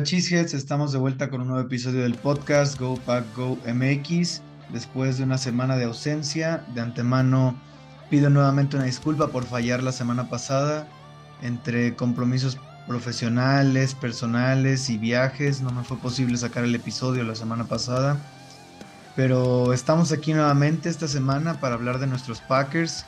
Hola estamos de vuelta con un nuevo episodio del podcast Go Pack Go MX. Después de una semana de ausencia, de antemano pido nuevamente una disculpa por fallar la semana pasada. Entre compromisos profesionales, personales y viajes, no me fue posible sacar el episodio la semana pasada. Pero estamos aquí nuevamente esta semana para hablar de nuestros Packers.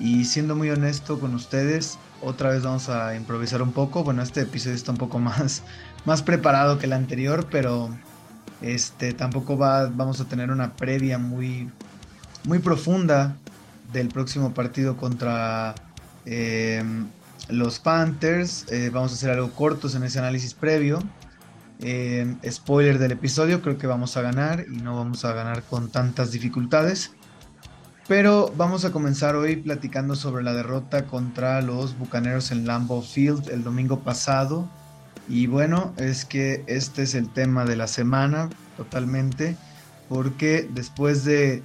Y siendo muy honesto con ustedes, otra vez vamos a improvisar un poco. Bueno, este episodio está un poco más más preparado que el anterior, pero este tampoco va, vamos a tener una previa muy, muy profunda del próximo partido contra em, los Panthers. Eh, vamos a hacer algo cortos en ese análisis previo. Em, spoiler del episodio, creo que vamos a ganar y no vamos a ganar con tantas dificultades. Pero vamos a comenzar hoy platicando sobre la derrota contra los Bucaneros en Lambeau Field el domingo pasado. Y bueno, es que este es el tema de la semana totalmente, porque después de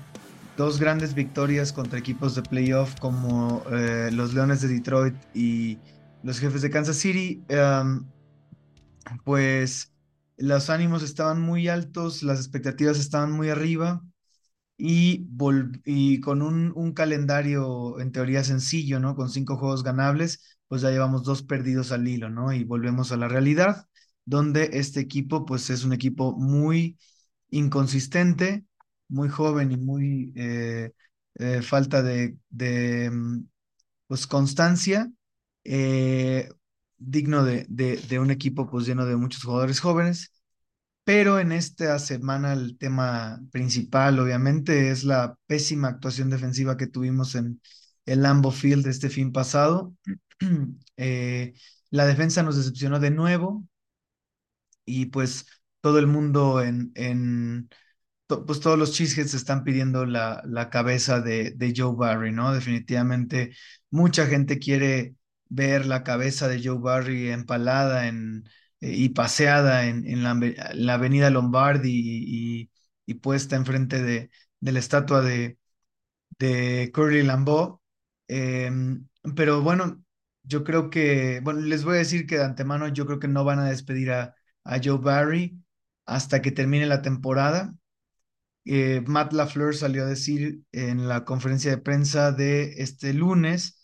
dos grandes victorias contra equipos de playoff como eh, los Leones de Detroit y los Jefes de Kansas City, em, pues los ánimos estaban muy altos, las expectativas estaban muy arriba y, con un, calendario en teoría sencillo, ¿no? Con cinco juegos ganables, pues ya llevamos dos perdidos al hilo, ¿no? Y volvemos a la realidad, donde este equipo, pues es un equipo muy inconsistente, muy joven y muy eh, eh, falta de, de, mm, pues, constancia, eh, digno de, de, de, un equipo pues lleno de muchos jugadores jóvenes. Pero en esta semana el tema principal, obviamente, es la pésima actuación defensiva que tuvimos en el Lambo Field este fin pasado. Eh, la defensa nos decepcionó de nuevo y pues todo el mundo en, en pues todos los cheeseheads están pidiendo la, la cabeza de, de, Joe Barry, ¿no? Definitivamente mucha gente quiere ver la cabeza de Joe Barry empalada en, eh, y paseada en, en, la, la, avenida Lombardi y, y, puesta enfrente de, de la estatua de, de Curly Lambeau. Eh, pero bueno, yo creo que, bueno, les voy a decir que de antemano yo creo que no van a despedir a, a Joe Barry hasta que termine la temporada. Eh, Matt LaFleur salió a decir en la conferencia de prensa de este lunes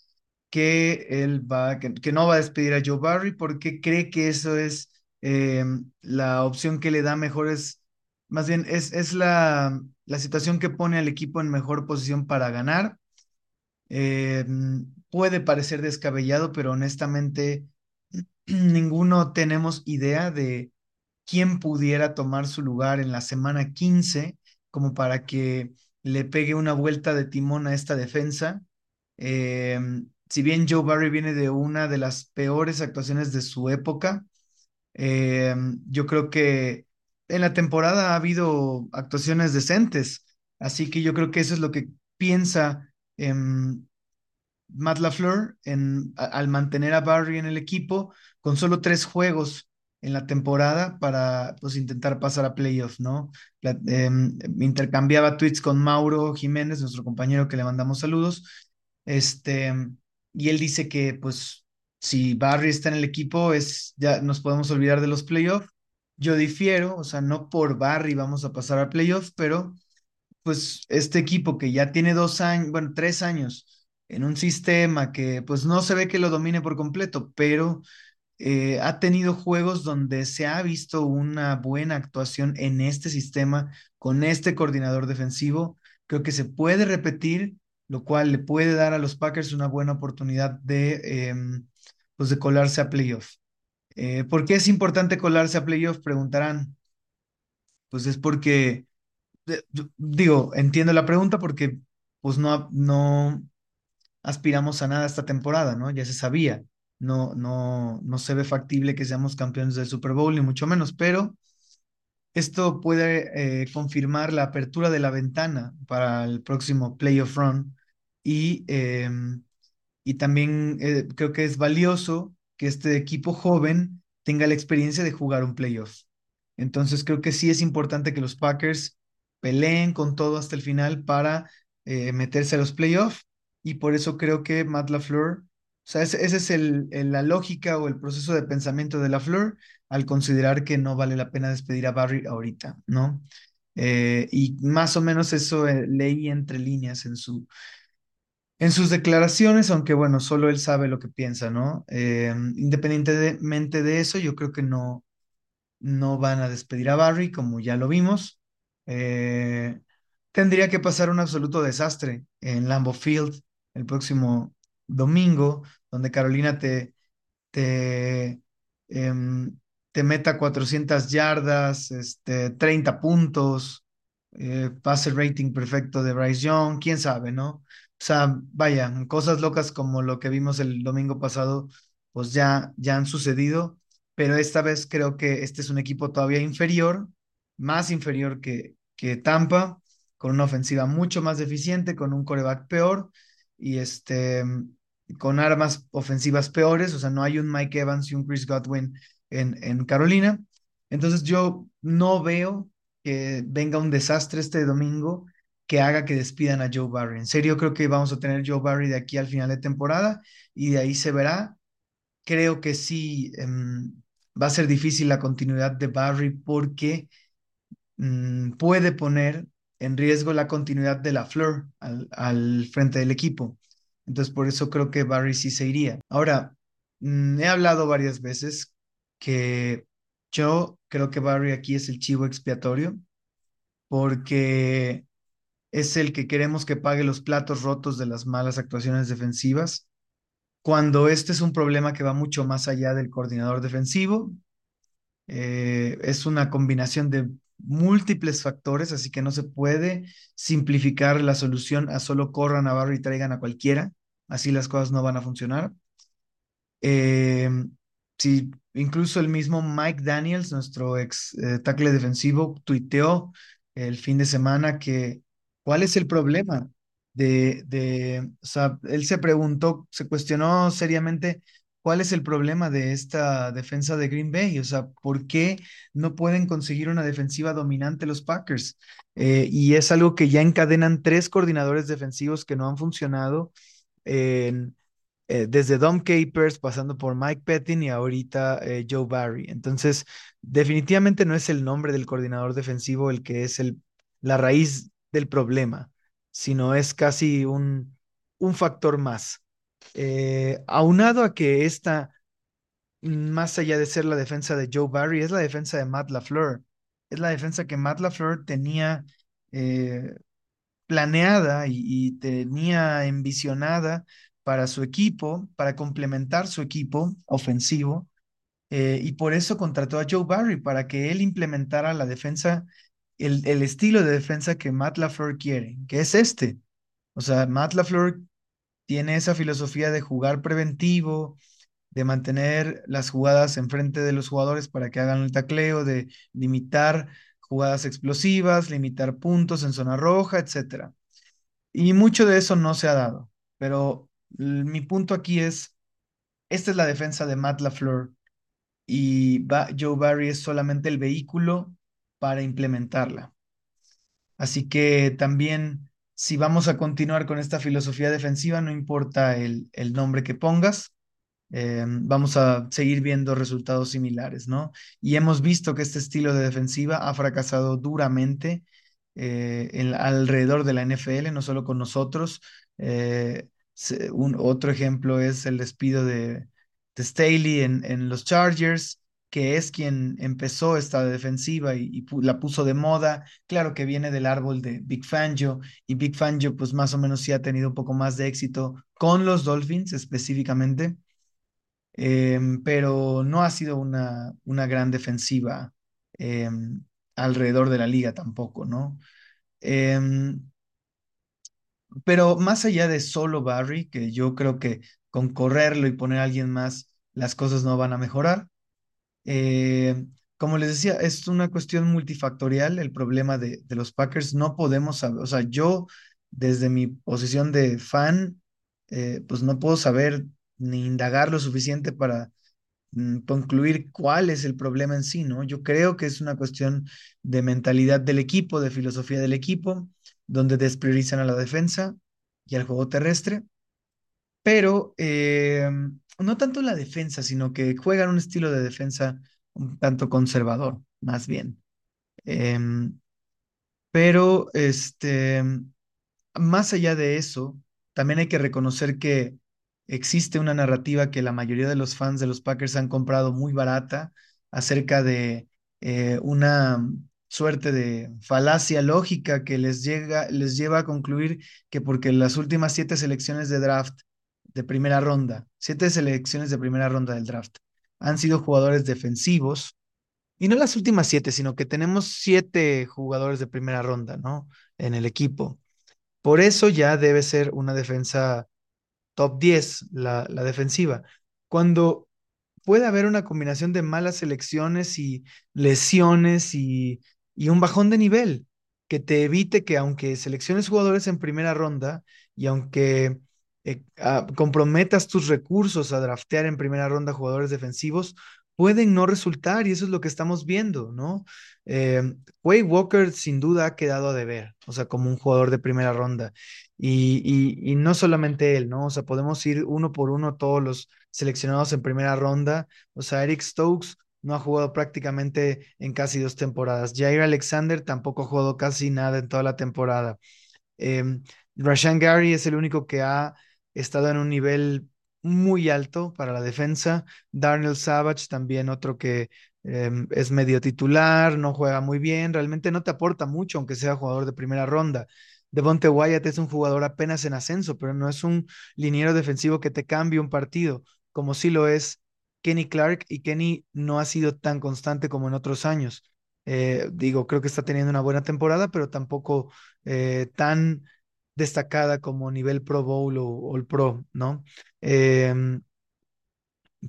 que él va, que, no va a despedir a Joe Barry porque cree que eso es eh, la opción que le da mejores, más bien es, es la, la situación que pone al equipo en mejor posición para ganar. Eh, puede parecer descabellado, pero honestamente ninguno tenemos idea de quién pudiera tomar su lugar en la semana 15 como para que le pegue una vuelta de timón a esta defensa. Eh, si bien Joe Barry viene de una de las peores actuaciones de su época, eh, yo creo que en la temporada ha habido actuaciones decentes, así que yo creo que eso es lo que piensa eh, Matt LaFleur al mantener a Barry en el equipo con solo tres juegos en la temporada para pues intentar pasar a playoffs, ¿no? Eh, intercambiaba tweets con Mauro Jiménez, nuestro compañero que le mandamos saludos, este, y él dice que pues si Barry está en el equipo es ya nos podemos olvidar de los playoffs. Yo difiero, o sea, no por Barry vamos a pasar a playoffs, pero pues este equipo que ya tiene dos años, bueno, tres años en un sistema que pues no se ve que lo domine por completo, pero eh, ha tenido juegos donde se ha visto una buena actuación en este sistema con este coordinador defensivo. Creo que se puede repetir, lo cual le puede dar a los Packers una buena oportunidad de, em, pues de colarse a playoff. Eh, ¿Por qué es importante colarse a playoff? Preguntarán. Pues es porque, digo, entiendo la pregunta porque pues no, no, aspiramos a nada esta temporada, ¿no? Ya se sabía. No, no, no se ve factible que seamos campeones del Super Bowl, ni mucho menos, pero esto puede eh, confirmar la apertura de la ventana para el próximo playoff run y, eh, y también eh, creo que es valioso que este equipo joven tenga la experiencia de jugar un playoff. Entonces creo que sí es importante que los Packers peleen con todo hasta el final para eh, meterse a los playoffs y por eso creo que Matt LaFleur O sea, esa es el, la lógica o el proceso de pensamiento de la Flor al considerar que no vale la pena despedir a Barry ahorita, ¿no? Eh, y más o menos eso eh, leí entre líneas en, su, en sus declaraciones, aunque bueno, solo él sabe lo que piensa, ¿no? Eh, independientemente de eso, yo creo que no, no van a despedir a Barry, como ya lo vimos. tendría que pasar un absoluto desastre en Lambeau Field el próximo domingo, donde Carolina te, te, em, te meta 400 yardas, este, 30 puntos, eh, pase rating perfecto de Bryce Young, quién sabe, ¿no? O sea, vaya, cosas locas como lo que vimos el domingo pasado, pues ya, ya han sucedido, pero esta vez creo que este es un equipo todavía inferior, más inferior que, que Tampa, con una ofensiva mucho más deficiente, con un coreback peor y este con armas ofensivas peores, o sea, no hay un Mike Evans y un Chris Godwin en, en Carolina. Entonces yo no veo que venga un desastre este domingo que haga que despidan a Joe Barry. En serio, creo que vamos a tener Joe Barry de aquí al final de temporada y de ahí se verá. Creo que sí em, va a ser difícil la continuidad de Barry porque mm, puede poner en riesgo la continuidad de la Fleur al, frente del equipo. Entonces, por eso creo que Barry sí se iría. Ahora, mm, he hablado varias veces que yo creo que Barry aquí es el chivo expiatorio porque es el que queremos que pague los platos rotos de las malas actuaciones defensivas, cuando este es un problema que va mucho más allá del coordinador defensivo. Eh, es una combinación de múltiples factores, así que no se puede simplificar la solución a solo corran a Barry y traigan a cualquiera, así las cosas no van a funcionar. Eh, si incluso el mismo Mike Daniels, nuestro ex eh, tackle defensivo, tuiteó el fin de semana que cuál es el problema de, de, o sea, él se preguntó, se cuestionó seriamente ¿Cuál es el problema de esta defensa de Green Bay? O sea, ¿por qué no pueden conseguir una defensiva dominante los Packers? Eh, y es algo que ya encadenan tres coordinadores defensivos que no han funcionado, eh, desde Dom Capers, pasando por Mike Pettin y ahorita eh, Joe Barry. Entonces, definitivamente no es el nombre del coordinador defensivo el que es la raíz del problema, sino es casi un factor más. Eh, aunado a que esta, más allá de ser la defensa de Joe Barry, es la defensa de Matt LaFleur. Es la defensa que Matt LaFleur tenía eh, planeada y, tenía envisionada para su equipo, para complementar su equipo ofensivo. Eh, y por eso contrató a Joe Barry, para que él implementara la defensa, el, el estilo de defensa que Matt LaFleur quiere, que es este. O sea, Matt LaFleur tiene esa filosofía de jugar preventivo, de mantener las jugadas enfrente de los jugadores para que hagan el tacleo, de limitar jugadas explosivas, limitar puntos en zona roja, etc. Y mucho de eso no se ha dado, pero mi punto aquí es, esta es la defensa de Matt LaFleur y Joe Barry es solamente el vehículo para implementarla. Así que también si vamos a continuar con esta filosofía defensiva, no importa el, el nombre que pongas, eh, vamos a seguir viendo resultados similares, ¿no? Y hemos visto que este estilo de defensiva ha fracasado duramente eh, alrededor de la NFL, no solo con nosotros. Eh, un, otro ejemplo es el despido de, de Staley en, en los Chargers que es quien empezó esta defensiva y, la puso de moda. Claro que viene del árbol de Big Fangio y Big Fangio pues más o menos sí ha tenido un poco más de éxito con los Dolphins específicamente, em, pero no ha sido una, una gran defensiva em, alrededor de la liga tampoco, ¿no? Em, pero más allá de solo Barry, que yo creo que con correrlo y poner a alguien más, las cosas no van a mejorar. Eh, como les decía, es una cuestión multifactorial el problema de, de los Packers. No podemos saber, o sea, yo desde mi posición de fan, eh, pues no puedo saber ni indagar lo suficiente para mm, concluir cuál es el problema en sí, ¿no? Yo creo que es una cuestión de mentalidad del equipo, de filosofía del equipo, donde despriorizan a la defensa y al juego terrestre. pero eh, no tanto la defensa, sino que juegan un estilo de defensa un tanto conservador, más bien. Em, pero este, más allá de eso, también hay que reconocer que existe una narrativa que la mayoría de los fans de los Packers han comprado muy barata acerca de eh, una suerte de falacia lógica que les, llega, les lleva a concluir que porque las últimas siete selecciones de draft de primera ronda, siete selecciones de primera ronda del draft, han sido jugadores defensivos, y no las últimas siete, sino que tenemos siete jugadores de primera ronda, ¿no? En el equipo. Por eso ya debe ser una defensa top 10, la, la defensiva. Cuando puede haber una combinación de malas selecciones y lesiones y, y un bajón de nivel que te evite que aunque selecciones jugadores en primera ronda y aunque eh, ah, comprometas tus recursos a draftear en primera ronda jugadores defensivos, pueden no resultar y eso es lo que estamos viendo, ¿no? Eh, Way Walker sin duda ha quedado a deber, o sea, como un jugador de primera ronda. Y, y, no solamente él, ¿no? O sea, podemos ir uno por uno todos los seleccionados en primera ronda. O sea, Eric Stokes no ha jugado prácticamente en casi dos temporadas. Jair Alexander tampoco ha jugado casi nada en toda la temporada. Eh, Rashan Gary es el único que ha estado en un nivel muy alto para la defensa. Darnell Savage también otro que eh, es medio titular, no juega muy bien, realmente no te aporta mucho aunque sea jugador de primera ronda. Devonte Wyatt es un jugador apenas en ascenso, pero no es un liniero defensivo que te cambie un partido, como sí lo es Kenny Clark, y Kenny no ha sido tan constante como en otros años. Eh, digo, creo que está teniendo una buena temporada, pero tampoco eh, tan destacada como nivel Pro Bowl o, el Pro, ¿no? Em,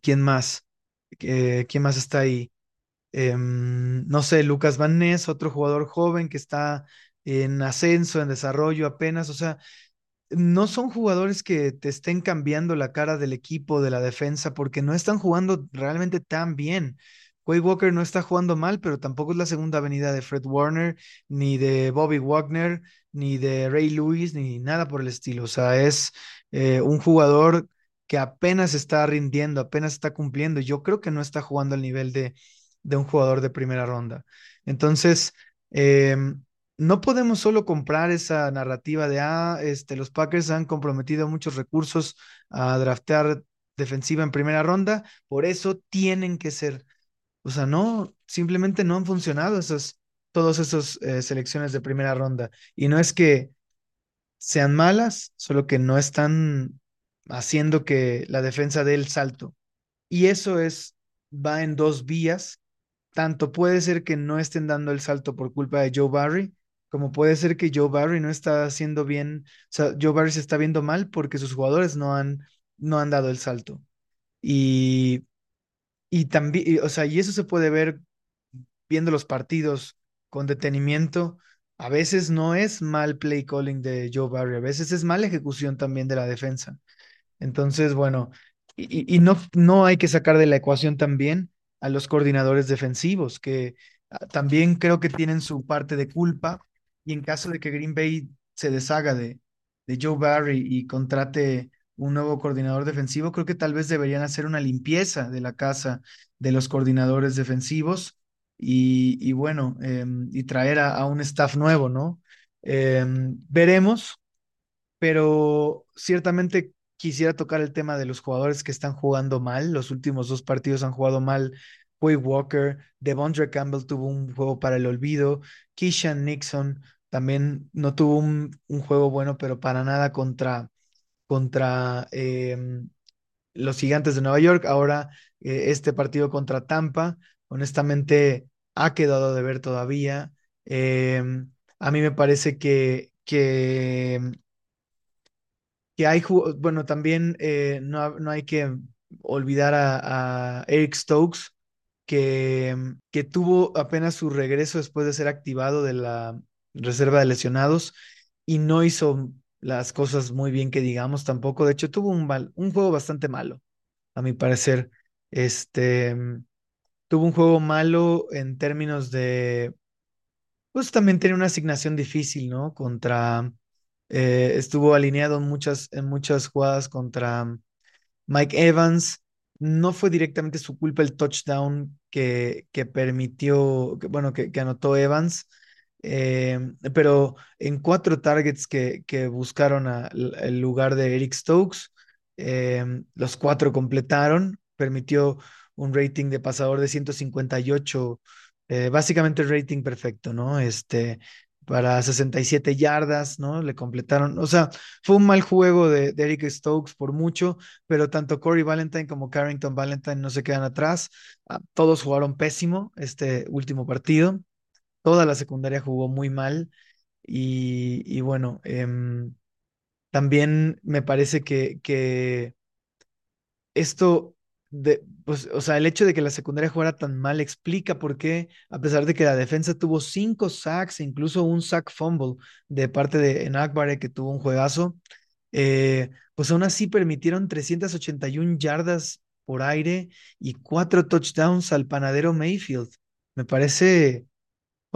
¿quién más? Eh, ¿quién más está ahí? Em, no sé, Lucas Van Ness, otro jugador joven que está en ascenso, en desarrollo apenas, o sea, no son jugadores que te estén cambiando la cara del equipo, de la defensa, porque no están jugando realmente tan bien. Quay Walker no está jugando mal, pero tampoco es la segunda avenida de Fred Warner, ni de Bobby Wagner, ni de Ray Lewis, ni nada por el estilo. O sea, es eh, un jugador que apenas está rindiendo, apenas está cumpliendo. Yo creo que no está jugando al nivel de, de un jugador de primera ronda. Entonces, em, no podemos solo comprar esa narrativa de, ah, este, los Packers han comprometido muchos recursos a draftear defensiva en primera ronda, por eso tienen que ser o sea, no, simplemente no han funcionado esas, todas esas eh, selecciones de primera ronda. Y no es que sean malas, solo que no están haciendo que la defensa dé el salto. Y eso es, va en dos vías. Tanto puede ser que no estén dando el salto por culpa de Joe Barry, como puede ser que Joe Barry no está haciendo bien, o sea, Joe Barry se está viendo mal porque sus jugadores no han, no han dado el salto. Y y también, o sea, y eso se puede ver viendo los partidos con detenimiento. A veces no es mal play calling de Joe Barry, a veces es mala ejecución también de la defensa. Entonces, bueno, y, no, no hay que sacar de la ecuación también a los coordinadores defensivos, que ah, también creo que tienen su parte de culpa. Y en caso de que Green Bay se deshaga de, de Joe Barry y contrate un nuevo coordinador defensivo, creo que tal vez deberían hacer una limpieza de la casa de los coordinadores defensivos y, bueno, em, y traer a, un staff nuevo, ¿no? Em, veremos, pero ciertamente quisiera tocar el tema de los jugadores que están jugando mal. Los últimos dos partidos han jugado mal. Quay Walker, Devondre Campbell tuvo un juego para el olvido. Keishan Nixon también no tuvo un juego bueno, pero para nada contra, contra em, los gigantes de Nueva York, ahora eh, este partido contra Tampa, honestamente ha quedado de ver todavía. Em, a mí me parece que, que, que hay, bueno, también eh, no, no, hay que olvidar a, a Eric Stokes, que, que tuvo apenas su regreso después de ser activado de la reserva de lesionados y no hizo las cosas muy bien que digamos tampoco. De hecho, tuvo un, un juego bastante malo, a mi parecer. Este tuvo un juego malo en términos de. Pues también tiene una asignación difícil, ¿no? Contra, Eh, estuvo alineado en muchas, en muchas jugadas contra Mike Evans. No fue directamente su culpa el touchdown que, que permitió, que, bueno, que anotó Evans, eh, pero en cuatro targets que, buscaron el lugar de Eric Stokes, eh, los cuatro completaron, permitió un rating de pasador de 158, eh, básicamente el rating perfecto, ¿no? Este, para 67 yardas, ¿no? Le completaron, o sea, fue un mal juego de, de Eric Stokes por mucho, pero tanto Corey Valentine como Carrington Valentine no se quedan atrás. Ah, todos jugaron pésimo este último partido. Toda la secundaria jugó muy mal. Y, bueno, em, también me parece que, que esto, de, pues, o sea, el hecho de que la secundaria jugara tan mal explica por qué, a pesar de que la defensa tuvo cinco sacks, incluso un sack fumble de parte de Enakbare, que tuvo un juegazo, eh, pues aún así permitieron 381 yardas por aire y cuatro touchdowns al panadero Mayfield. Me parece,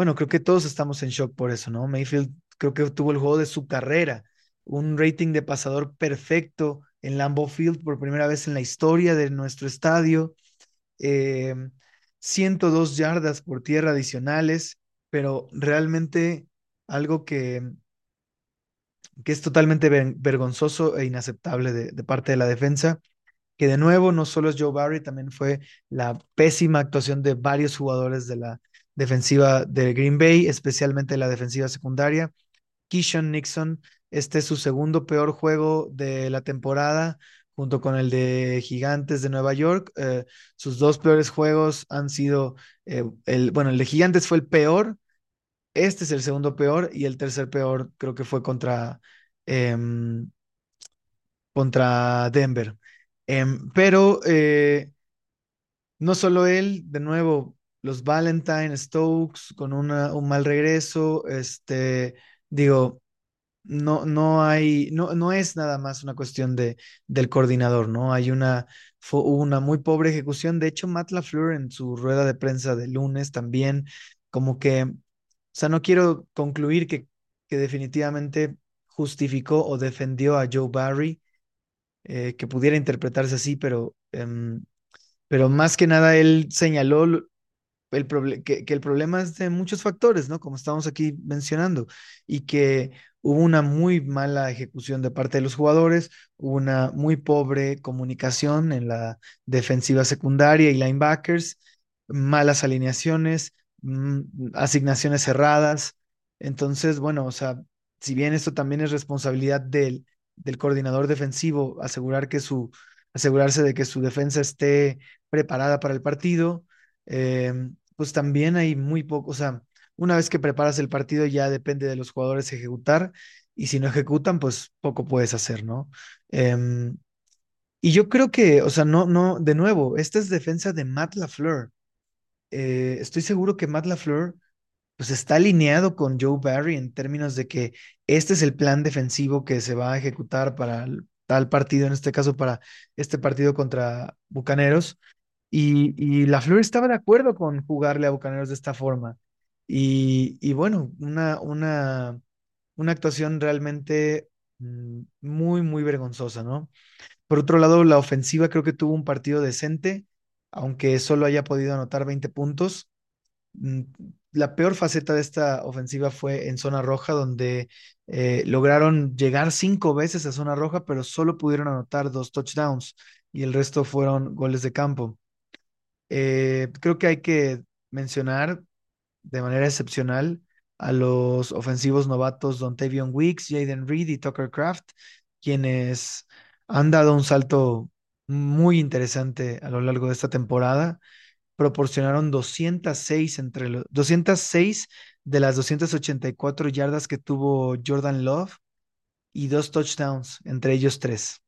bueno, creo que todos estamos en shock por eso, ¿no? Mayfield creo que tuvo el juego de su carrera, un rating de pasador perfecto en Lambeau Field por primera vez en la historia de nuestro estadio, eh, 102 yardas por tierra adicionales, pero realmente algo que, que es totalmente vergonzoso e inaceptable de, de parte de la defensa que de nuevo no solo es Joe Barry, también fue la pésima actuación de varios jugadores de la defensiva de Green Bay, especialmente la defensiva secundaria. Keyshawn Nixon, este es su segundo peor juego de la temporada, junto con el de Gigantes de Nueva York. Eh, sus dos peores juegos han sido, eh, el, bueno, el de Gigantes fue el peor, este es el segundo peor y el tercer peor creo que fue contra, eh, contra Denver. Em, pero eh, no solo él, de nuevo, los Valentine, Stokes, con una, un mal regreso, este, digo, no, no hay, no, no es nada más una cuestión de, del coordinador, ¿no? Hay una, una muy pobre ejecución. De hecho, Matt LaFleur en su rueda de prensa de lunes también, como que, o sea, no quiero concluir que, que definitivamente justificó o defendió a Joe Barry, eh, que pudiera interpretarse así, pero, em, pero más que nada él señaló el que, que, el problema es de muchos factores, ¿no? Como estamos aquí mencionando, y que hubo una muy mala ejecución de parte de los jugadores, hubo una muy pobre comunicación en la defensiva secundaria y linebackers, malas alineaciones, mm, asignaciones cerradas. Entonces, bueno, o sea, si bien esto también es responsabilidad del, del coordinador defensivo, asegurar que su, asegurarse de que su defensa esté preparada para el partido, eh, pues también hay muy poco, o sea, una vez que preparas el partido ya depende de los jugadores ejecutar y si no ejecutan, pues poco puedes hacer, ¿no? Eh, y yo creo que, o sea, no, no, de nuevo, esta es defensa de Matt LaFleur. Eh, estoy seguro que Matt LaFleur pues está alineado con Joe Barry en términos de que este es el plan defensivo que se va a ejecutar para tal partido, en este caso para este partido contra Bucaneros. Y, la Flor estaba de acuerdo con jugarle a Bucaneros de esta forma. Y, bueno, una, una, una actuación realmente mm, muy, muy vergonzosa, ¿no? Por otro lado, la ofensiva creo que tuvo un partido decente, aunque solo haya podido anotar 20 puntos. Mm, la peor faceta de esta ofensiva fue en zona roja, donde eh, lograron llegar cinco veces a zona roja, pero solo pudieron anotar dos touchdowns y el resto fueron goles de campo. Eh, creo que hay que mencionar de manera excepcional a los ofensivos novatos Don Tavion Weeks, Jaden Reed y Tucker Craft, quienes han dado un salto muy interesante a lo largo de esta temporada. Proporcionaron 206 entre los 206 de las 284 yardas que tuvo Jordan Love y dos touchdowns, entre ellos tres.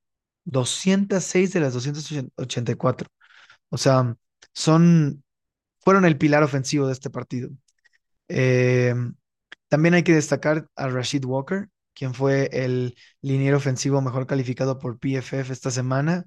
206 de las 284. O sea, son, fueron el pilar ofensivo de este partido. Eh, también hay que destacar a Rashid Walker, quien fue el liniero ofensivo mejor calificado por PFF esta semana.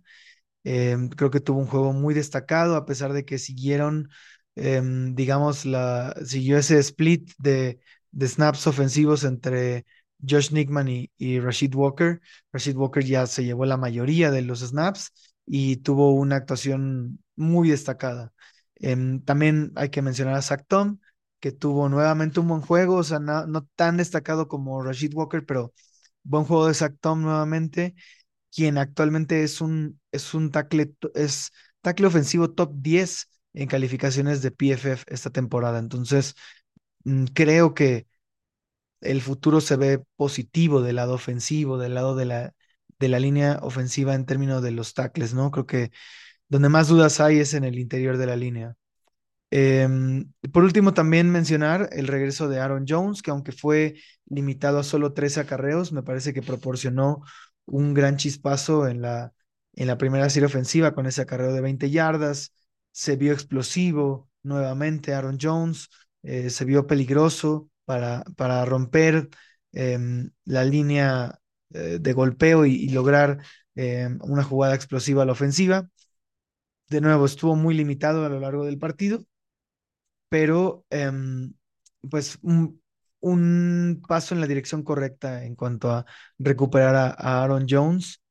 Eh, creo que tuvo un juego muy destacado, a pesar de que siguieron, eh, digamos, la, siguió ese split de, de snaps ofensivos entre Josh Nickman y Rashid Walker. Rashid Walker ya se llevó la mayoría de los snaps y tuvo una actuación muy destacada. Em, también hay que mencionar a Zach Tom, que tuvo nuevamente un buen juego, o sea, no, tan destacado como Rashid Walker, pero buen juego de Zach Tom nuevamente, quien actualmente es un, es un tackle, es tackle ofensivo top 10 en calificaciones de PFF esta temporada. Entonces, mm, creo que el futuro se ve positivo del lado ofensivo, del lado de la, de la línea ofensiva en términos de los tackles, ¿no? Creo que donde más dudas hay es en el interior de la línea. Em, por último, también mencionar el regreso de Aaron Jones, que aunque fue limitado a solo 13 acarreos, me parece que proporcionó un gran chispazo en la, en la primera serie ofensiva con ese acarreo de 20 yardas. Se vio explosivo nuevamente Aaron Jones, eh, se vio peligroso para, para romper em, la línea de golpeo y, lograr em, una jugada explosiva a la ofensiva. De nuevo, estuvo muy limitado a lo largo del partido, pero em, pues un, paso en la dirección correcta en cuanto a recuperar a, Aaron Jones,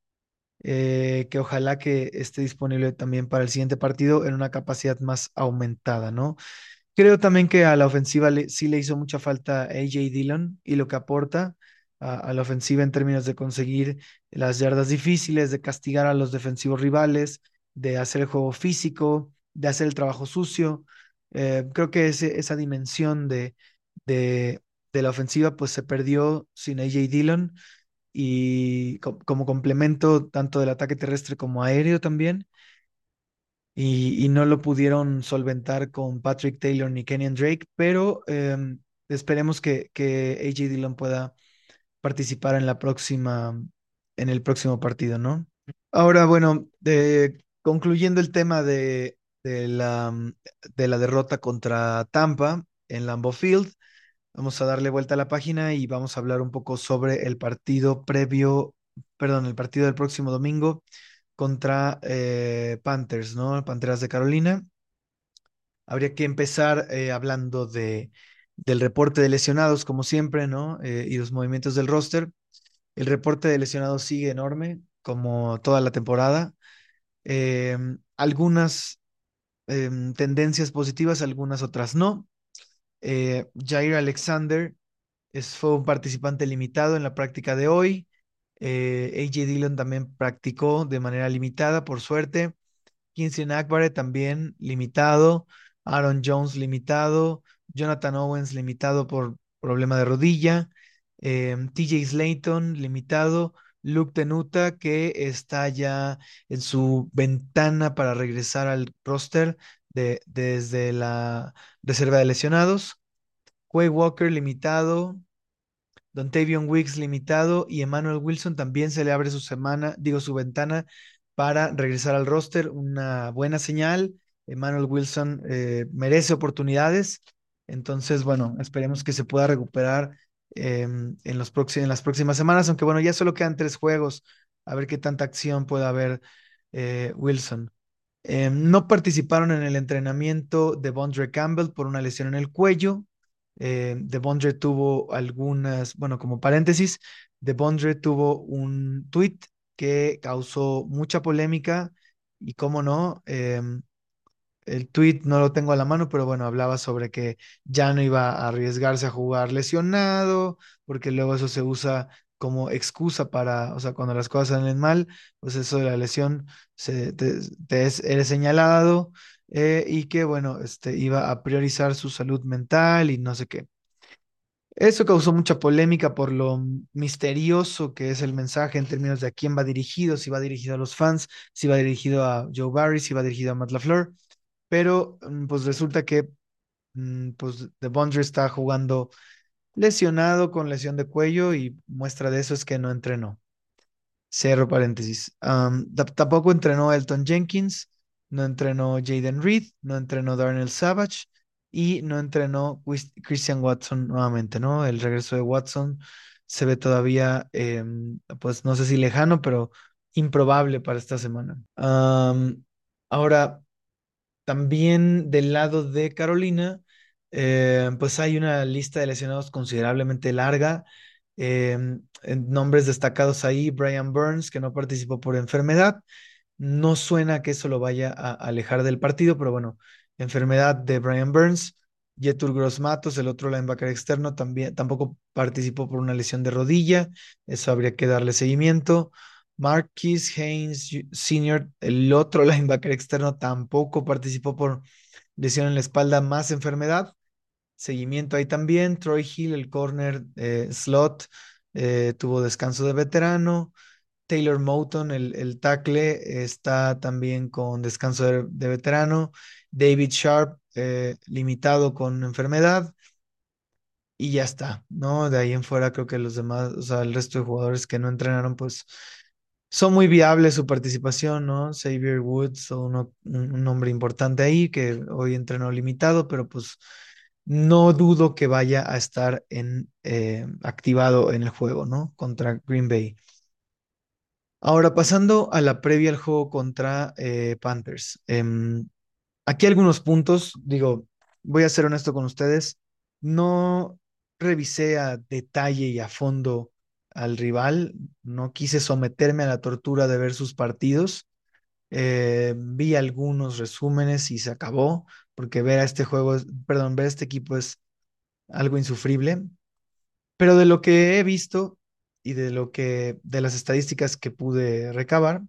eh, que ojalá que esté disponible también para el siguiente partido en una capacidad más aumentada, ¿no? Creo también que a la ofensiva sí le hizo mucha falta AJ Dillon y lo que aporta a, la ofensiva en términos de conseguir las yardas difíciles, de castigar a los defensivos rivales, de hacer el juego físico, de hacer el trabajo sucio. Eh, creo que esa dimensión de, de, la ofensiva pues se perdió sin AJ Dillon y como complemento tanto del ataque terrestre como aéreo también y, no lo pudieron solventar con Patrick Taylor ni Kenyon Drake, pero em, esperemos que, que AJ Dillon pueda participar en la próxima, en el próximo partido, ¿no? Ahora, bueno, concluyendo el tema de, de, la, de la derrota contra Tampa en Lambeau Field, vamos a darle vuelta a la página y vamos a hablar un poco sobre el partido previo, perdón, el partido del próximo domingo contra eh, Panthers, ¿no? Panteras de Carolina. Habría que empezar eh, hablando de, del reporte de lesionados, como siempre, ¿no? Eh, y los movimientos del roster. El reporte de lesionados sigue enorme, como toda la temporada. Em, algunas em, tendencias positivas, algunas otras no. Jair Alexander fue un participante limitado en la práctica de hoy. Eh, AJ Dillon también practicó de manera limitada, por suerte. Kinsey Akbare también limitado. Aaron Jones limitado. Jonathan Owens limitado por problema de rodilla. Em, TJ Slayton limitado. Luke Tenuta, que está ya en su ventana para regresar al roster de, desde la reserva de lesionados. Quay Walker limitado. Don Tavion Wicks limitado y Emmanuel Wilson también se le abre su semana, digo su ventana para regresar al roster, una buena señal. Emmanuel Wilson eh, merece oportunidades, entonces bueno, esperemos que se pueda recuperar em, en, los las próximas semanas, aunque bueno, ya solo quedan tres juegos, a ver qué tanta acción puede haber eh, Wilson. Em, no participaron en el entrenamiento de Bondre Campbell por una lesión en el cuello. Eh, de Bondre tuvo algunas, bueno, como paréntesis, de Bondre tuvo un tweet que causó mucha polémica y cómo no, em, el tweet no lo tengo a la mano, pero bueno, hablaba sobre que ya no iba a arriesgarse a jugar lesionado, porque luego eso se usa como excusa para, o sea, cuando las cosas salen mal, pues eso de la lesión se, te, es, eres señalado eh, y que, bueno, este, iba a priorizar su salud mental y no sé qué. Eso causó mucha polémica por lo misterioso que es el mensaje en términos de a quién va dirigido, si va dirigido a los fans, si va dirigido a Joe Barry, si va dirigido a Matt LaFleur, pero mm, pues resulta que mm, pues The Bondre está jugando lesionado con lesión de cuello y muestra de eso es que no entrenó. Cierro paréntesis. tampoco entrenó Elton Jenkins, no entrenó Jaden Reed, no entrenó Darnell Savage y no entrenó Christian Watson nuevamente, ¿no? El regreso de Watson se ve todavía, em, pues no sé si lejano, pero improbable para esta semana. ahora, también del lado de Carolina, eh, pues hay una lista de lesionados considerablemente larga. Em, nombres destacados ahí, Brian Burns, que no participó por enfermedad. No suena que eso lo vaya a alejar del partido, pero bueno, enfermedad de Brian Burns. Yetur Gross Matos, el otro linebacker externo, también tampoco participó por una lesión de rodilla. Eso habría que darle seguimiento. Marquis Haynes Sr., el otro linebacker externo, tampoco participó por lesión en la espalda más enfermedad. Seguimiento ahí también. Troy Hill, el corner eh, slot, eh, tuvo descanso de veterano. Taylor Moton, el, el tackle, está también con descanso de, veterano. David Sharp, eh, limitado con enfermedad. Y ya está, ¿no? De ahí en fuera creo que los demás, o sea, el resto de jugadores que no entrenaron, pues son muy viables su participación, ¿no? Xavier Woods, un, un nombre importante ahí que hoy entrenó limitado, pero pues no dudo que vaya a estar en, eh, activado en el juego, ¿no? Contra Green Bay. Ahora, pasando a la previa al juego contra eh, Panthers. Em, aquí algunos puntos, digo, voy a ser honesto con ustedes, no revisé a detalle y a fondo al rival, no quise someterme a la tortura de ver sus partidos. Eh, vi algunos resúmenes y se acabó, porque ver a este juego, perdón, ver a este equipo es algo insufrible. Pero de lo que he visto, y de lo que, de las estadísticas que pude recabar,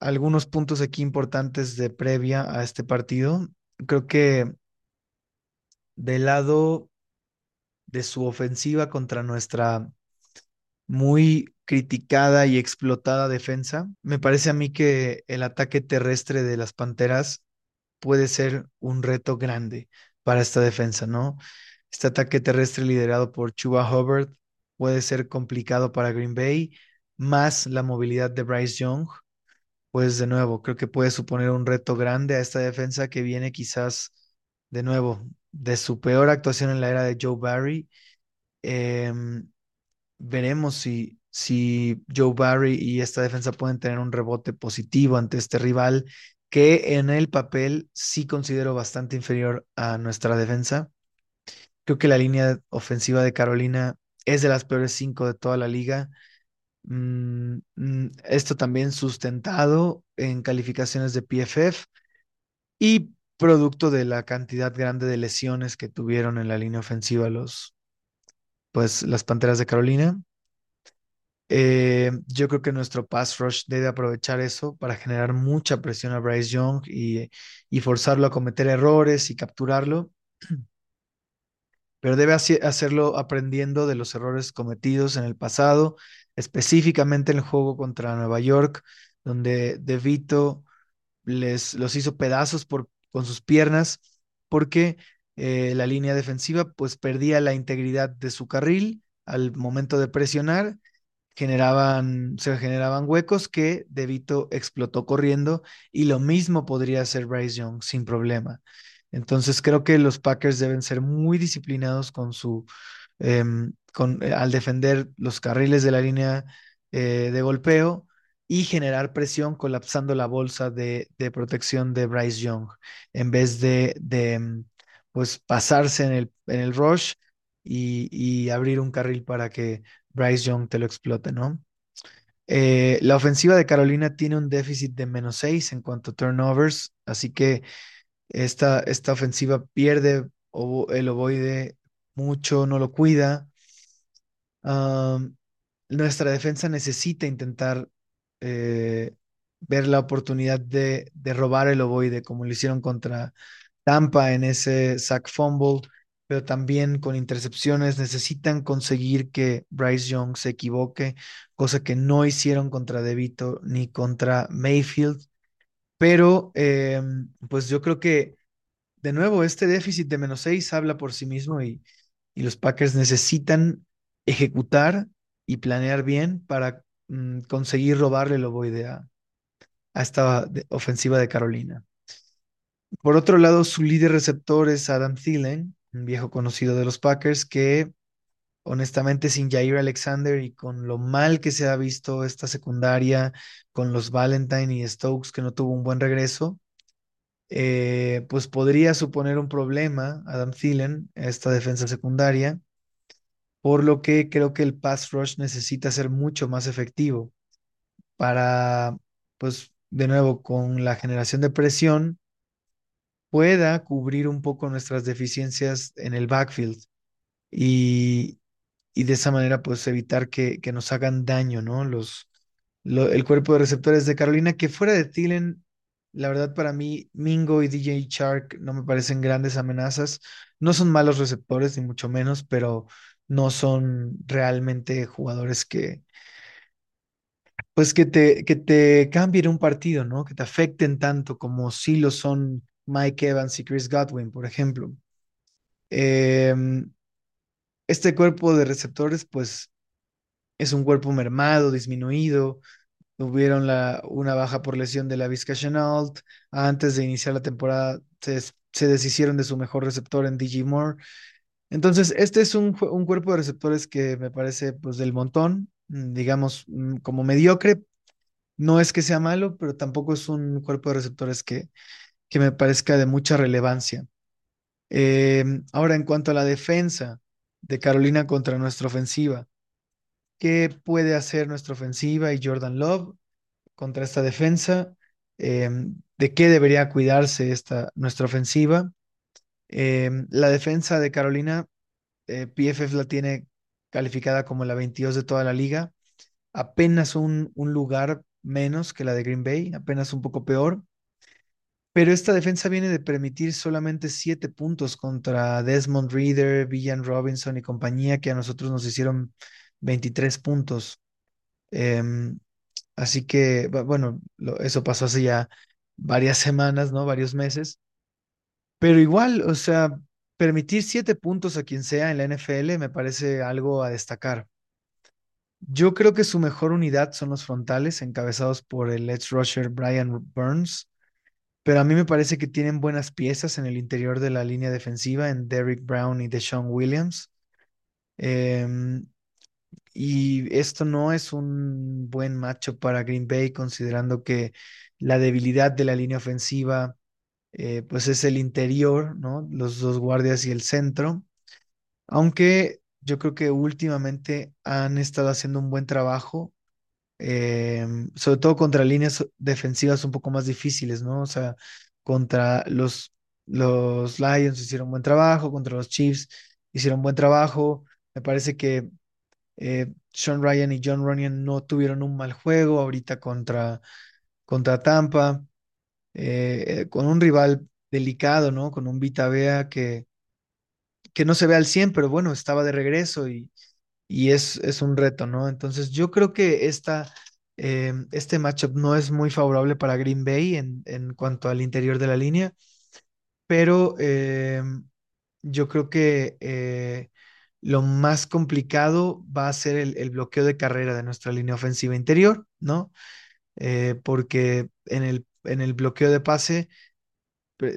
algunos puntos aquí importantes de previa a este partido. Creo que del lado de su ofensiva contra nuestra muy criticada y explotada defensa, me parece a mí que el ataque terrestre de las Panteras puede ser un reto grande para esta defensa, ¿no? Este ataque terrestre liderado por Chuba Hubbard puede ser complicado para Green Bay, más la movilidad de Bryce Young, pues de nuevo, creo que puede suponer un reto grande a esta defensa que viene quizás de nuevo de su peor actuación en la era de Joe Barry. Em, veremos si, si Joe Barry y esta defensa pueden tener un rebote positivo ante este rival que en el papel sí considero bastante inferior a nuestra defensa. Creo que la línea ofensiva de Carolina es de las peores cinco de toda la liga. Mm, mm, esto también sustentado en calificaciones de PFF y producto de la cantidad grande de lesiones que tuvieron en la línea ofensiva los, pues, las Panteras de Carolina. Eh, yo creo que nuestro pass rush debe aprovechar eso para generar mucha presión a Bryce Young y, forzarlo a cometer errores y capturarlo pero debe hacerlo aprendiendo de los errores cometidos en el pasado, específicamente en el juego contra Nueva York, donde De Vito les los hizo pedazos con sus piernas, porque eh, la línea defensiva pues perdía la integridad de su carril al momento de presionar, generaban, se generaban huecos que De Vito explotó corriendo y lo mismo podría hacer Bryce Young sin problema. Entonces creo que los Packers deben ser muy disciplinados con su, em, con, eh, al defender los carriles de la línea eh, de golpeo y generar presión colapsando la bolsa de, protección de Bryce Young en vez de, de em, pues pasarse en el, en el rush y, abrir un carril para que Bryce Young te lo explote, ¿no? Eh, la ofensiva de Carolina tiene un déficit de menos 6 en cuanto a turnovers, así que esta, esta ofensiva pierde el ovoide mucho, no lo cuida. nuestra defensa necesita intentar eh, ver la oportunidad de, de, robar el ovoide, como lo hicieron contra Tampa en ese sack fumble, pero también con intercepciones necesitan conseguir que Bryce Young se equivoque, cosa que no hicieron contra DeVito ni contra Mayfield. Pero, em, pues yo creo que, de nuevo, este déficit de menos 6 habla por sí mismo y, y los Packers necesitan ejecutar y planear bien para mm, conseguir robarle el ovoide a esta ofensiva de Carolina. Por otro lado, su líder receptor es Adam Thielen, un viejo conocido de los Packers que honestamente sin Jair Alexander y con lo mal que se ha visto esta secundaria, con los Valentine y Stokes que no tuvo un buen regreso, eh, pues podría suponer un problema Adam Thielen, esta defensa secundaria. por lo que creo que el pass rush necesita ser mucho más efectivo para, pues, de nuevo, con la generación de presión, pueda cubrir un poco nuestras deficiencias en el backfield y, y de esa manera, pues, evitar que, que nos hagan daño, ¿no? Los, lo- el cuerpo de receptores de Carolina, que fuera de Thielen, la verdad para mí, Mingo y DJ Chark no me parecen grandes amenazas. No son malos receptores, ni mucho menos, pero no son realmente jugadores que, pues que te, que te cambien un partido, ¿no? Que te afecten tanto como sí lo son Mike Evans y Chris Godwin, por ejemplo. Em, este cuerpo de receptores, pues es un cuerpo mermado, disminuido Tuvieron una baja por lesión de la Vizca Chenault. Antes de iniciar la temporada se, des- se deshicieron de su mejor receptor en DJ Moore. Entonces, este es un, un cuerpo de receptores que me parece pues del montón, mm, digamos, mm, como mediocre. No es que sea malo, pero tampoco es un cuerpo de receptores que, que me parezca de mucha relevancia. Eh, ahora, en cuanto a la defensa de Carolina contra nuestra ofensiva, ¿qué puede hacer nuestra ofensiva y Jordan Love? contra esta defensa, eh, de qué debería cuidarse esta, nuestra ofensiva. Eh, la defensa de Carolina, eh, PFF la tiene calificada como la 22 de toda la liga, apenas un, un lugar menos que la de Green Bay, apenas un poco peor. Pero esta defensa viene de permitir solamente siete puntos contra Desmond Reader, Villan Robinson y compañía, que a nosotros nos hicieron 23 puntos. Em, Así que, bu- bueno, eso pasó hace ya varias semanas, ¿no? Varios meses. Pero igual, o sea, permitir siete puntos a quien sea en la NFL me parece algo a destacar. Yo creo que su mejor unidad son los frontales, encabezados por el edge rusher Brian Burns, pero a mí me parece que tienen buenas piezas en el interior de la línea defensiva en Derrick Brown y Deshaun Williams. Em, Y esto no es un buen macho para Green Bay, considerando que la debilidad de la línea ofensiva, eh, pues es el interior, ¿no? Los dos guardias y el centro. Aunque yo creo que últimamente han estado haciendo un buen trabajo, eh, sobre todo contra líneas defensivas un poco más difíciles, ¿no? O sea, contra los, los Lions hicieron buen trabajo, contra los Chiefs hicieron buen trabajo. Me parece que eh, Sean Ryan y John Runyan no tuvieron un mal juego ahorita contra, contra Tampa, eh, con un rival delicado, ¿no? Con un Vita Vea que, que no se ve al 100, pero bueno, estaba de regreso y, y es, es un reto, ¿no? Entonces yo creo que esta, eh, este matchup no es muy favorable para Green Bay en, en cuanto al interior de la línea, pero eh, yo creo que eh, lo más complicado va a ser el, el bloqueo de carrera de nuestra línea ofensiva interior, ¿no? Eh, porque en el, en el bloqueo de pase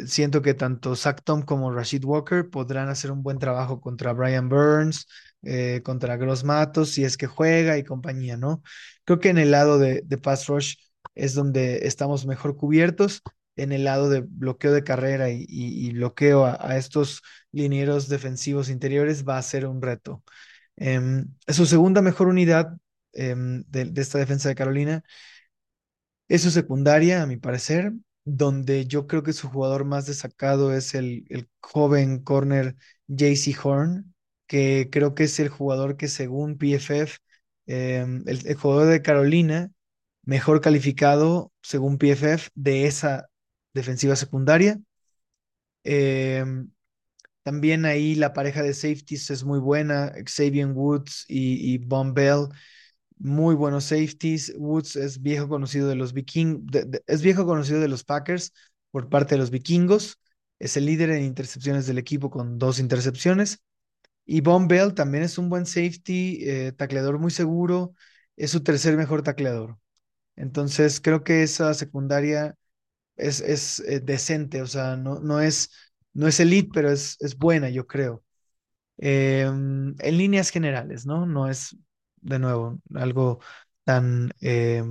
Siento que tanto Zach Tom como Rashid Walker podrán hacer un buen trabajo contra Brian Burns, eh, contra Gross Matos, si es que juega y compañía, ¿no? Creo que en el lado de, de pass rush es donde estamos mejor cubiertos. En el lado de bloqueo de carrera y, y- bloqueo a, estos linieros defensivos interiores va a ser un reto. Em, su segunda mejor unidad em, de, de esta defensa de Carolina es su secundaria, a mi parecer, donde yo creo que su jugador más destacado es el, el joven corner JC Horn, que creo que es el jugador que según PFF, eh, el, jugador de Carolina, mejor calificado según PFF de esa defensiva secundaria. Eh, también ahí la pareja de safeties es muy buena, Xavier Woods y, y Bell muy buenos safeties. Woods es viejo conocido de los vikingos, es viejo conocido de los Packers por parte de los vikingos. Es el líder en intercepciones del equipo con dos intercepciones. Y Von Bell también es un buen safety, eh, tacleador muy seguro. Es su tercer mejor tacleador. Entonces creo que esa secundaria es, es eh, decente, o sea, no, no es, no es elite, pero es, es buena, yo creo. Eh, en líneas generales, ¿no? No es, de nuevo, algo tan, eh,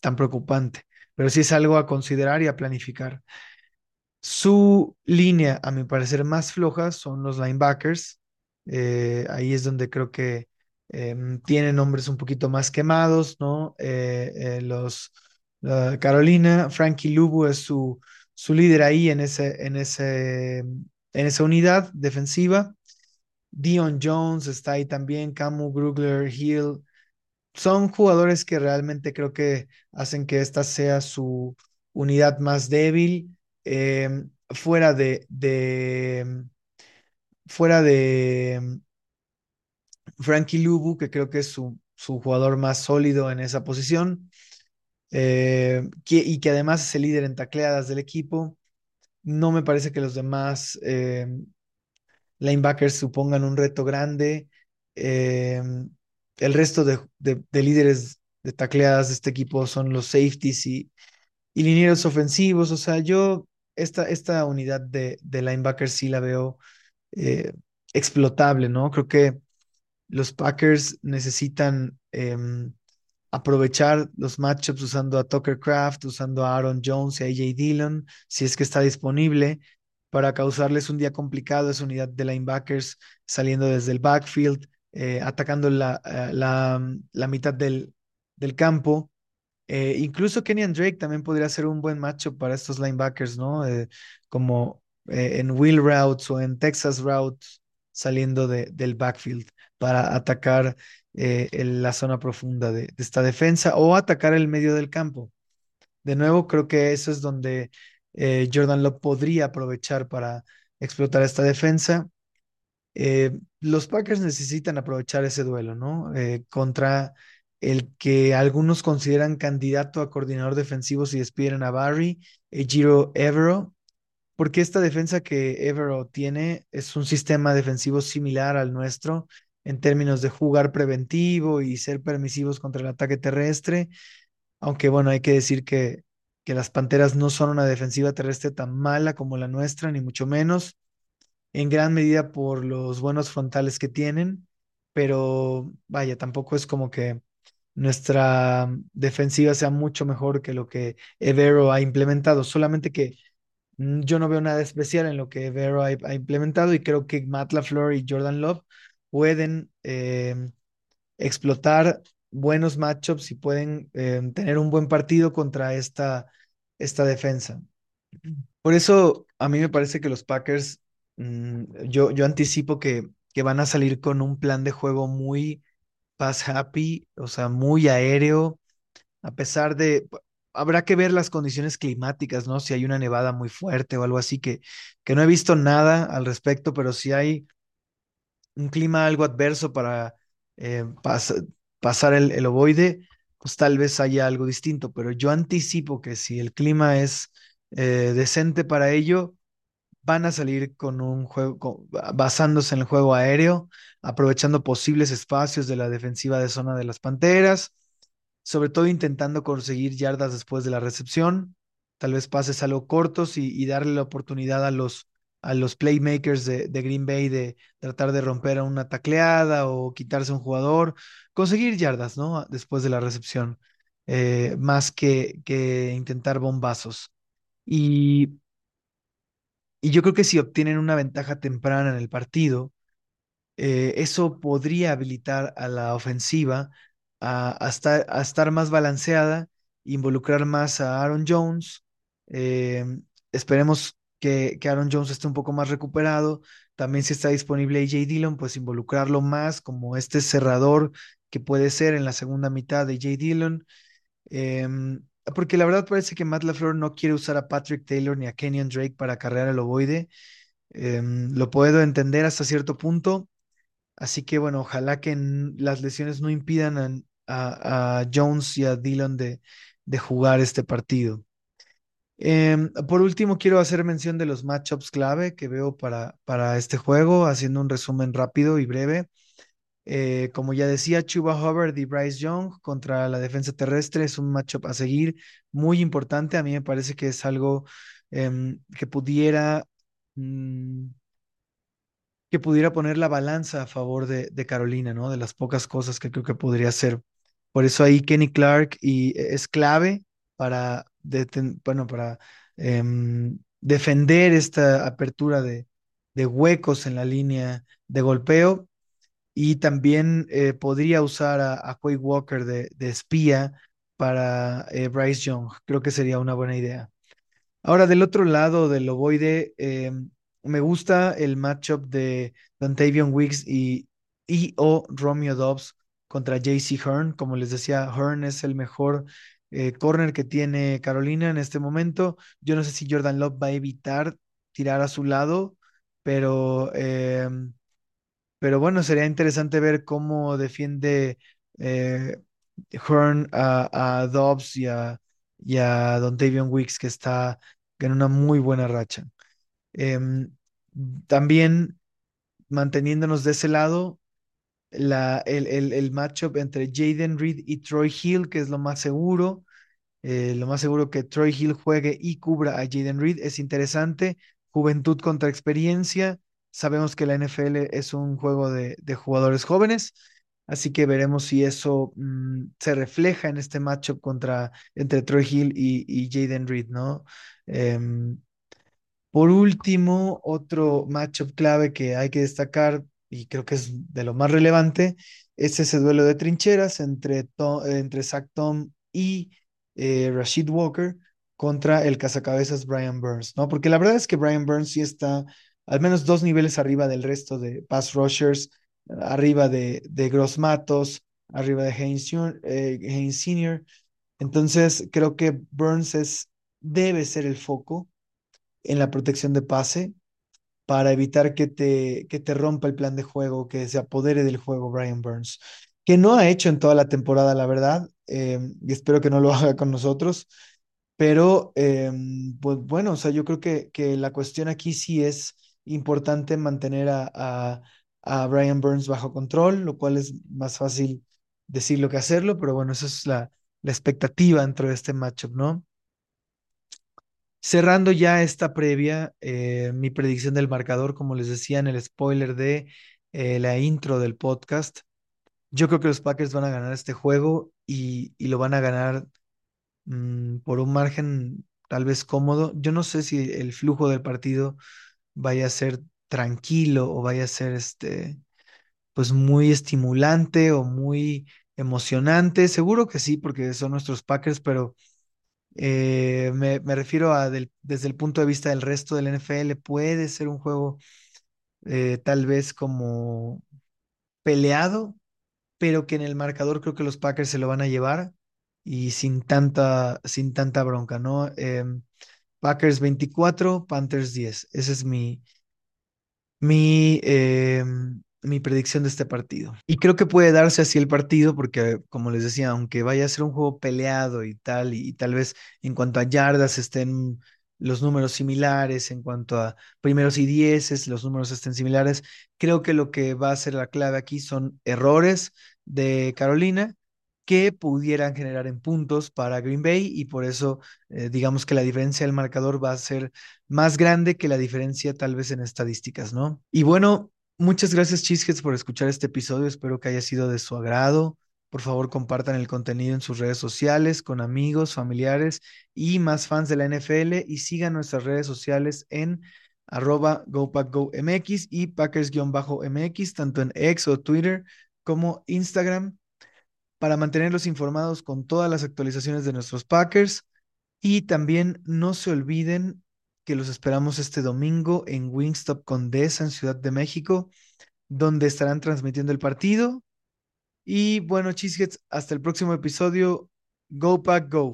tan preocupante, pero sí es algo a considerar y a planificar. Su línea, a mi parecer, más floja son los linebackers. Eh, ahí es donde creo que em, tienen nombres un poquito más quemados, ¿no? Eh, eh, los Carolina, Frankie Lubu es su, su líder ahí en ese, en ese, en esa unidad defensiva. Dion Jones está ahí también, Camu Brugler, Hill. Son jugadores que realmente creo que hacen que esta sea su unidad más débil. Em, fuera de, de fuera de Frankie Lubu, que creo que es su, su jugador más sólido en esa posición, eh, que, y que además es el líder en tacleadas del equipo. No me parece que los demás eh, linebackers supongan un reto grande. Eh, el resto de, de, de, líderes de tacleadas de este equipo son los safeties y, y linieros ofensivos. O sea, yo esta, esta unidad de, de linebackers sí la veo eh, explotable, ¿no? Creo que los Packers necesitan eh, aprovechar los matchups usando a Tucker Craft, usando a Aaron Jones y a AJ Dillon, si es que está disponible, para causarles un día complicado a esa unidad de linebackers saliendo desde el backfield, eh, atacando la, uh, la, la, mitad del, del campo. Eh, incluso Kenyan Drake también podría ser un buen matchup para estos linebackers, ¿no? Eh, como en wheel routes o en Texas routes saliendo de, del backfield para atacar eh, la zona profunda de, esta defensa o atacar el medio del campo. De nuevo, creo que eso es donde eh, Jordan Love podría aprovechar para explotar esta defensa. Eh, los Packers necesitan aprovechar ese duelo, ¿no? Eh, contra el que algunos consideran candidato a coordinador defensivo si despiden a Barry, Giro Evero, porque esta defensa que Evero tiene es un sistema defensivo similar al nuestro en términos de jugar preventivo y ser permisivos contra el ataque terrestre, aunque bueno, hay que decir que, que las Panteras no son una defensiva terrestre tan mala como la nuestra, ni mucho menos, en gran medida por los buenos frontales que tienen, pero vaya, tampoco es como que nuestra defensiva sea mucho mejor que lo que Evero ha implementado, solamente que yo no veo nada especial en lo que Evero ha, implementado y creo que Matt LaFleur y Jordan Love pueden eh, explotar buenos matchups y pueden eh, tener un buen partido contra esta, esta defensa. Por eso a mí me parece que los Packers, mmm, yo, yo anticipo que, que van a salir con un plan de juego muy pass happy, o sea, muy aéreo, a pesar de, habrá que ver las condiciones climáticas, ¿no? Si hay una nevada muy fuerte o algo así, que, que no he visto nada al respecto, pero si hay un clima algo adverso para eh, pas pasar el, el, ovoide, pues tal vez haya algo distinto, pero yo anticipo que si el clima es eh, decente para ello, van a salir con un juego, basándose en el juego aéreo, aprovechando posibles espacios de la defensiva de zona de las Panteras, sobre todo intentando conseguir yardas después de la recepción, tal vez pases algo cortos y, darle la oportunidad a los a los playmakers de, de, Green Bay de tratar de romper a una tacleada o quitarse un jugador, conseguir yardas, ¿no? Después de la recepción, eh, más que, que, intentar bombazos. Y, y, yo creo que si obtienen una ventaja temprana en el partido, eh, eso podría habilitar a la ofensiva a, estar, más balanceada, involucrar más a Aaron Jones. Eh, esperemos que, que, Aaron Jones esté un poco más recuperado. También si está disponible AJ Dillon, pues involucrarlo más como este cerrador que puede ser en la segunda mitad de AJ Dillon. Eh, porque la verdad parece que Matt LaFleur no quiere usar a Patrick Taylor ni a Kenyon Drake para cargar el ovoide. Eh, lo puedo entender hasta cierto punto. Así que bueno, ojalá que las lesiones no impidan a, Jones y a Dillon de, de jugar este partido. Eh, por último, quiero hacer mención de los matchups clave que veo para, para este juego, haciendo un resumen rápido y breve. Eh, como ya decía, Chuba Hubbard y Bryce Young contra la defensa terrestre es un matchup a seguir muy importante. A mí me parece que es algo eh, que pudiera mmm, que pudiera poner la balanza a favor de, de, Carolina, ¿no? De las pocas cosas que creo que podría hacer. Por eso ahí Kenny Clark y es clave para, bueno, para eh, defender esta apertura de, de, huecos en la línea de golpeo. Y también eh, podría usar a, a Quay Walker de, espía para eh, Bryce Young. Creo que sería una buena idea. Ahora, del otro lado del ovoide, eh, me gusta el matchup de Dontavion Wicks y, y o Romeo Dobbs contra JC Hearn. Como les decía, Hearn es el mejor eh, corner que tiene Carolina en este momento. Yo no sé si Jordan Love va a evitar tirar a su lado, pero, eh, pero bueno, sería interesante ver cómo defiende eh, Hearn a, Dobbs y a, y a Dontavion Wicks, que está en una muy buena racha. Em, también manteniéndonos de ese lado, la, el, el, el matchup entre Jaden Reed y Troy Hill, que es lo más seguro. Eh, lo más seguro que Troy Hill juegue y cubra a Jaden Reed es interesante. Juventud contra experiencia. Sabemos que la NFL es un juego de, de jugadores jóvenes, así que veremos si eso mm, se refleja en este matchup contra, entre Troy Hill y, y Jaden Reed, ¿no? Em, por último, otro matchup clave que hay que destacar, y creo que es de lo más relevante, es ese duelo de trincheras entre, To- entre Zach Tom y eh, Rashid Walker contra el cazacabezas Brian Burns, ¿no? Porque la verdad es que Brian Burns sí está al menos dos niveles arriba del resto de pass rushers, arriba de, de Gross Matos, arriba de Haynes, eh, Sr. Entonces, creo que Burns es, debe ser el foco en la protección de pase para evitar que te, que te rompa el plan de juego, que se apodere del juego Brian Burns, que no ha hecho en toda la temporada, la verdad, eh, y espero que no lo haga con nosotros, pero eh, pues bueno, o sea, yo creo que, que la cuestión aquí sí es importante mantener a, a, a Brian Burns bajo control, lo cual es más fácil decirlo que hacerlo, pero bueno, esa es la, la expectativa dentro de este matchup, ¿no? Cerrando ya esta previa, eh, mi predicción del marcador, como les decía en el spoiler de eh, la intro del podcast, yo creo que los Packers van a ganar este juego y, y lo van a ganar mm, por un margen tal vez cómodo. Yo no sé si el flujo del partido vaya a ser tranquilo o vaya a ser este, pues muy estimulante o muy emocionante. Seguro que sí, porque son nuestros Packers, pero eh, me, refiero a desde el punto de vista del resto del NFL, puede ser un juego eh, tal vez como peleado, pero que en el marcador creo que los Packers se lo van a llevar y sin tanta, sin tanta bronca, ¿no? Em, Packers 24, Panthers 10. Ese es mi, mi, eh, mi predicción de este partido. Y creo que puede darse así el partido porque, como les decía, aunque vaya a ser un juego peleado y tal, y, tal vez en cuanto a yardas estén los números similares, en cuanto a primeros y dieces, los números estén similares, creo que lo que va a ser la clave aquí son errores de Carolina que pudieran generar en puntos para Green Bay y por eso eh, digamos que la diferencia del marcador va a ser más grande que la diferencia tal vez en estadísticas, ¿no? Y bueno, muchas gracias Cheeseheads por escuchar este episodio, espero que haya sido de su agrado. Por favor, compartan el contenido en sus redes sociales con amigos, familiares y más fans de la NFL y sigan nuestras redes sociales en arroba GoPackGoMX y Packers-MX, tanto en X o Twitter como Instagram para mantenerlos informados con todas las actualizaciones de nuestros Packers. Y también no se olviden que los esperamos este domingo en Wingstop Condesa en Ciudad de México, donde estarán transmitiendo el partido. Y bueno, Cheeseheads, hasta el próximo episodio. Go Pack Go.